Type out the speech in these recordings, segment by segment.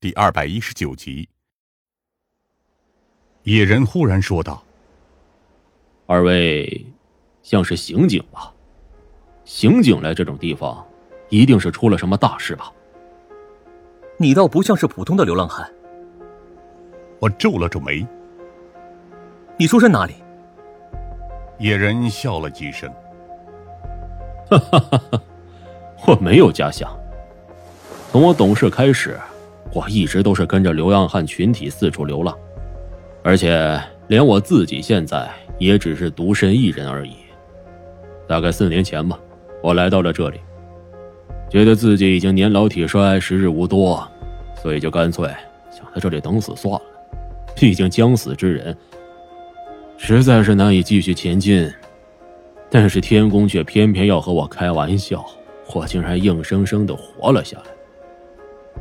第二百一十九集。野人忽然说道：“二位像是刑警吧？刑警来这种地方，一定是出了什么大事吧？你倒不像是普通的流浪汉。”我皱了皱眉。你出身哪里？野人笑了几声。哈哈哈哈，我没有家乡。从我懂事开始，我一直都是跟着流浪汉群体四处流浪，而且连我自己现在也只是独身一人而已。大概四年前吧，我来到了这里，觉得自己已经年老体衰，时日无多，所以就干脆想在这里等死算了。毕竟将死之人，实在是难以继续前进。但是天宫却偏偏要和我开玩笑，我竟然硬生生的活了下来，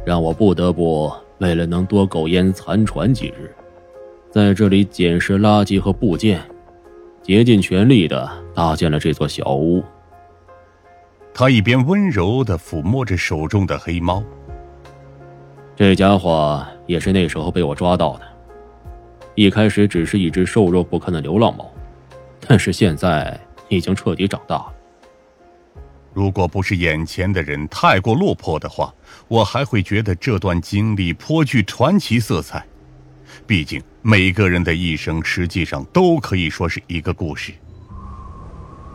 让我不得不为了能多苟延残喘几日，在这里捡拾垃圾和部件，竭尽全力的搭建了这座小屋。他一边温柔的抚摸着手中的黑猫，这家伙也是那时候被我抓到的。一开始只是一只瘦弱不堪的流浪猫，但是现在已经彻底长大了。如果不是眼前的人太过落魄的话，我还会觉得这段经历颇具传奇色彩。毕竟每个人的一生实际上都可以说是一个故事。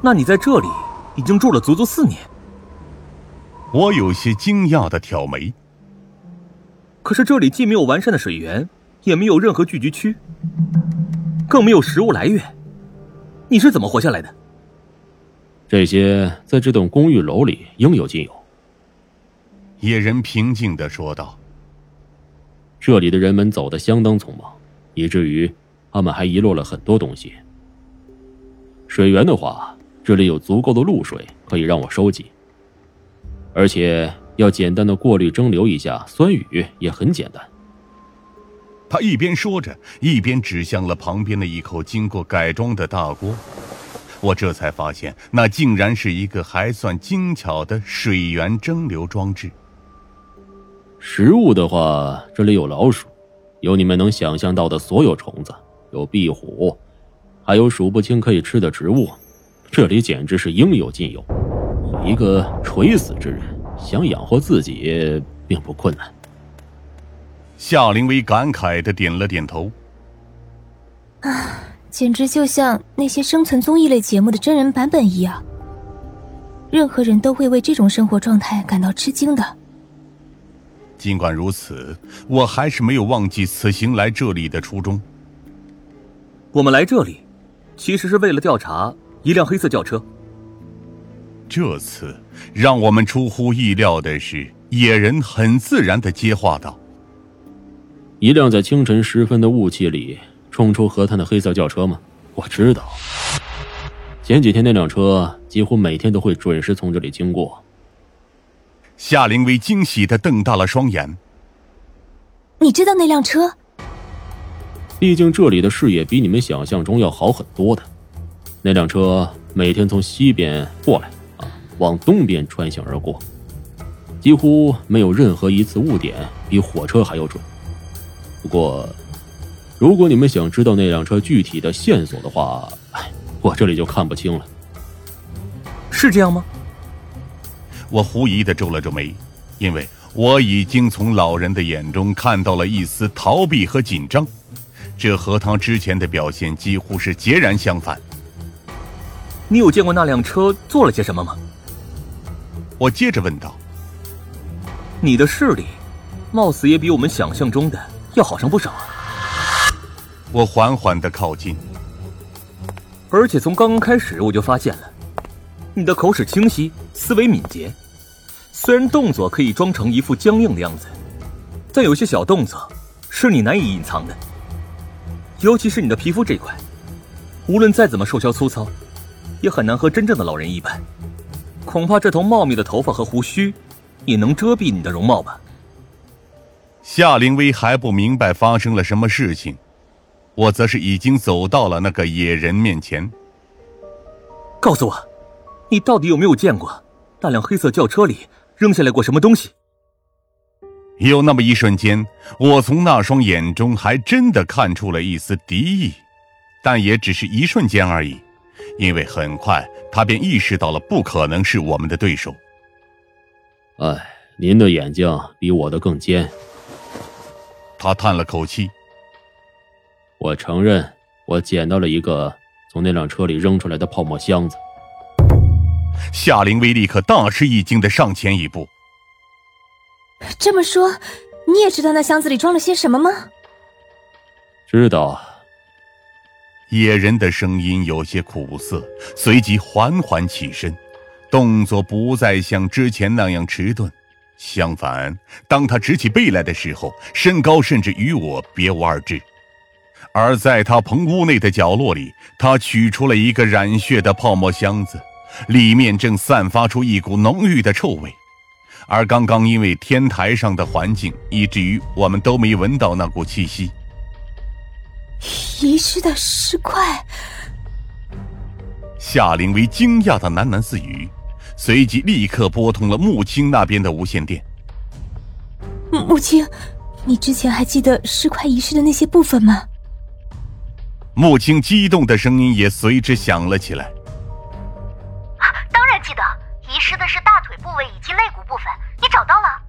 那你在这里已经住了足足四年？我有些惊讶的挑眉。可是这里既没有完善的水源。也没有任何聚集区，更没有食物来源，你是怎么活下来的？这些在这栋公寓楼里应有尽有。野人平静的说道：“这里的人们走得相当匆忙，以至于他们还遗落了很多东西。水源的话，这里有足够的露水可以让我收集，而且要简单的过滤蒸馏一下酸雨也很简单。”他一边说着，一边指向了旁边的一口经过改装的大锅。我这才发现，那竟然是一个还算精巧的水源蒸馏装置。食物的话，这里有老鼠，有你们能想象到的所有虫子，有壁虎，还有数不清可以吃的植物。这里简直是应有尽有。我一个垂死之人，想养活自己并不困难。夏灵薇感慨的点了点头。啊，简直就像那些生存综艺类节目的真人版本一样。任何人都会为这种生活状态感到吃惊的。尽管如此，我还是没有忘记此行来这里的初衷。我们来这里，其实是为了调查一辆黑色轿车。这次让我们出乎意料的是，野人很自然的接话道。一辆在清晨时分的雾气里冲出河滩的黑色轿车吗？我知道。前几天那辆车几乎每天都会准时从这里经过。夏灵薇惊喜的瞪大了双眼。你知道那辆车？毕竟这里的视野比你们想象中要好很多的。那辆车每天从西边过来，啊，往东边穿行而过，几乎没有任何一次误点比火车还要准。不过，如果你们想知道那辆车具体的线索的话，我这里就看不清了。是这样吗？我狐疑的皱了皱眉，因为我已经从老人的眼中看到了一丝逃避和紧张，这和他之前的表现几乎是截然相反。你有见过那辆车做了些什么吗？我接着问道。你的视力，貌似也比我们想象中的。要好上不少啊！我缓缓的靠近，而且从刚刚开始我就发现了，你的口齿清晰，思维敏捷。虽然动作可以装成一副僵硬的样子，但有些小动作是你难以隐藏的。尤其是你的皮肤这块，无论再怎么瘦削粗糙，也很难和真正的老人一般。恐怕这头茂密的头发和胡须，也能遮蔽你的容貌吧。夏灵薇还不明白发生了什么事情，我则是已经走到了那个野人面前。告诉我，你到底有没有见过那辆黑色轿车里扔下来过什么东西？有那么一瞬间，我从那双眼中还真的看出了一丝敌意，但也只是一瞬间而已，因为很快他便意识到了不可能是我们的对手。哎，您的眼睛比我的更尖。他叹了口气。我承认，我捡到了一个从那辆车里扔出来的泡沫箱子。夏灵薇立刻大吃一惊的上前一步。这么说，你也知道那箱子里装了些什么吗？知道。野人的声音有些苦涩，随即缓缓起身，动作不再像之前那样迟钝。相反，当他直起背来的时候，身高甚至与我别无二致。而在他棚屋内的角落里，他取出了一个染血的泡沫箱子，里面正散发出一股浓郁的臭味。而刚刚因为天台上的环境，以至于我们都没闻到那股气息。遗失的尸块。夏灵薇惊讶的喃喃自语，随即立刻拨通了穆青那边的无线电。穆青，你之前还记得尸块遗失的那些部分吗？穆青激动的声音也随之响了起来。当然记得，遗失的是大腿部位以及肋骨部分，你找到了。